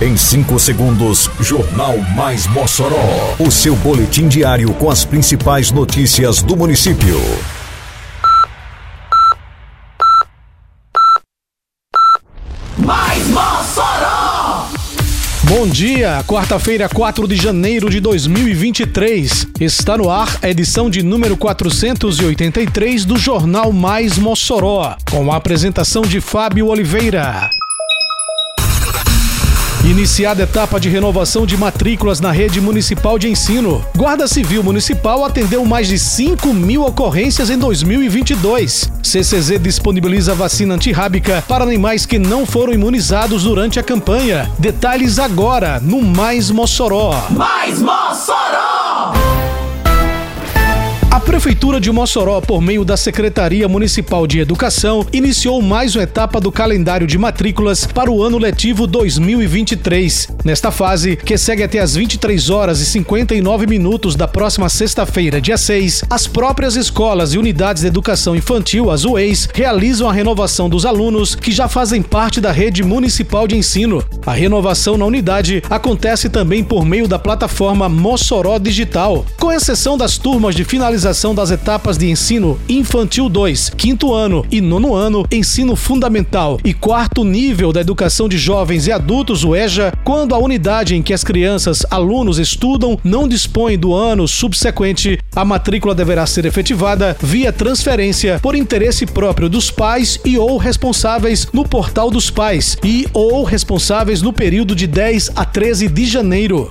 Em 5 segundos, Jornal Mais Mossoró. O seu boletim diário com as principais notícias do município. Mais Mossoró! Bom dia, quarta-feira, 4 de janeiro de 2023. Está no ar a edição de número 483 do Jornal Mais Mossoró, com a apresentação de Fábio Oliveira. Iniciada a etapa de renovação de matrículas na rede municipal de ensino. Guarda Civil Municipal atendeu mais de 5 mil ocorrências em 2022. CCZ disponibiliza vacina antirrábica para animais que não foram imunizados durante a campanha. Detalhes agora no Mais Mossoró. Mais Mossoró! A Prefeitura de Mossoró, por meio da Secretaria Municipal de Educação, iniciou mais uma etapa do calendário de matrículas para o ano letivo 2023. Nesta fase, que segue até as 23 horas e 59 minutos da próxima sexta-feira, dia 6, as próprias escolas e unidades de educação infantil, as UEIs, realizam a renovação dos alunos que já fazem parte da rede municipal de ensino. A renovação na unidade acontece também por meio da plataforma Mossoró Digital, com exceção das turmas de finalização realização das etapas de ensino infantil 2, quinto ano e nono ano, ensino fundamental e quarto nível da educação de jovens e adultos, o EJA, quando a unidade em que as crianças, alunos estudam não dispõe do ano subsequente, a matrícula deverá ser efetivada via transferência por interesse próprio dos pais e ou responsáveis no portal dos pais e ou responsáveis no período de 10 a 13 de janeiro.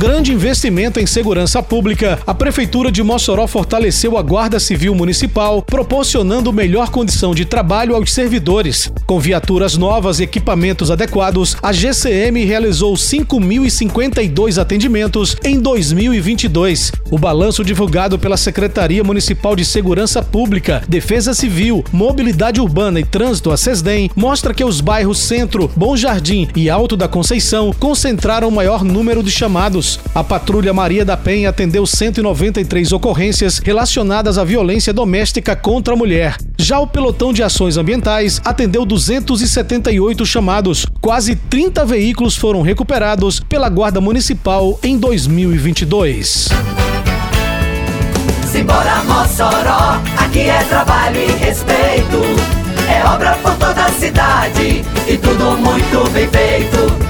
Grande investimento em segurança pública, a Prefeitura de Mossoró fortaleceu a Guarda Civil Municipal, proporcionando melhor condição de trabalho aos servidores. Com viaturas novas e equipamentos adequados, a GCM realizou 5.052 atendimentos em 2022. O balanço divulgado pela Secretaria Municipal de Segurança Pública, Defesa Civil, Mobilidade Urbana e Trânsito, a SESDEM, mostra que os bairros Centro, Bom Jardim e Alto da Conceição concentraram o maior número de chamados a Patrulha Maria da Penha atendeu 193 ocorrências relacionadas à violência doméstica contra a mulher. Já o Pelotão de Ações Ambientais atendeu 278 chamados. Quase 30 veículos foram recuperados pela Guarda Municipal em 2022. Simbora Mossoró, aqui é trabalho e respeito. É obra por toda a cidade e tudo muito bem feito.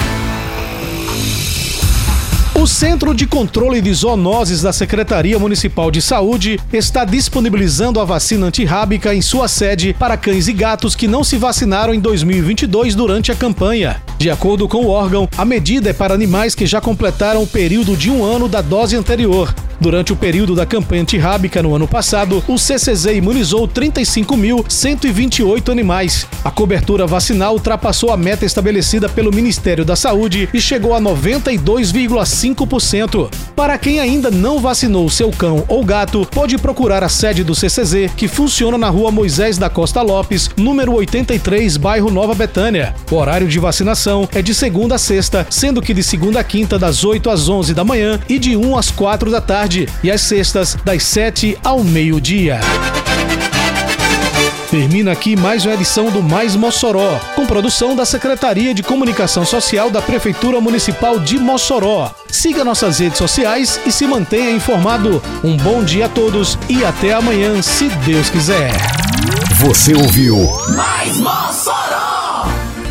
O Centro de Controle de Zoonoses da Secretaria Municipal de Saúde está disponibilizando a vacina antirrábica em sua sede para cães e gatos que não se vacinaram em 2022 durante a campanha. De acordo com o órgão, a medida é para animais que já completaram o período de um ano da dose anterior. Durante o período da campanha antirrábica no ano passado, o CCZ imunizou 35.128 animais. A cobertura vacinal ultrapassou a meta estabelecida pelo Ministério da Saúde e chegou a 92,5%. Para quem ainda não vacinou seu cão ou gato, pode procurar a sede do CCZ, que funciona na rua Moisés da Costa Lopes, número 83, bairro Nova Betânia. O horário de vacinação é de segunda a sexta, sendo que de segunda a quinta, das 8 às 11 da manhã e de 1 às 4 da tarde tarde e às sextas, das 7 ao meio-dia. Termina aqui mais uma edição do Mais Mossoró, com produção da Secretaria de Comunicação Social da Prefeitura Municipal de Mossoró. Siga nossas redes sociais e se mantenha informado. Um bom dia a todos e até amanhã, se Deus quiser. Você ouviu Mais Mossoró!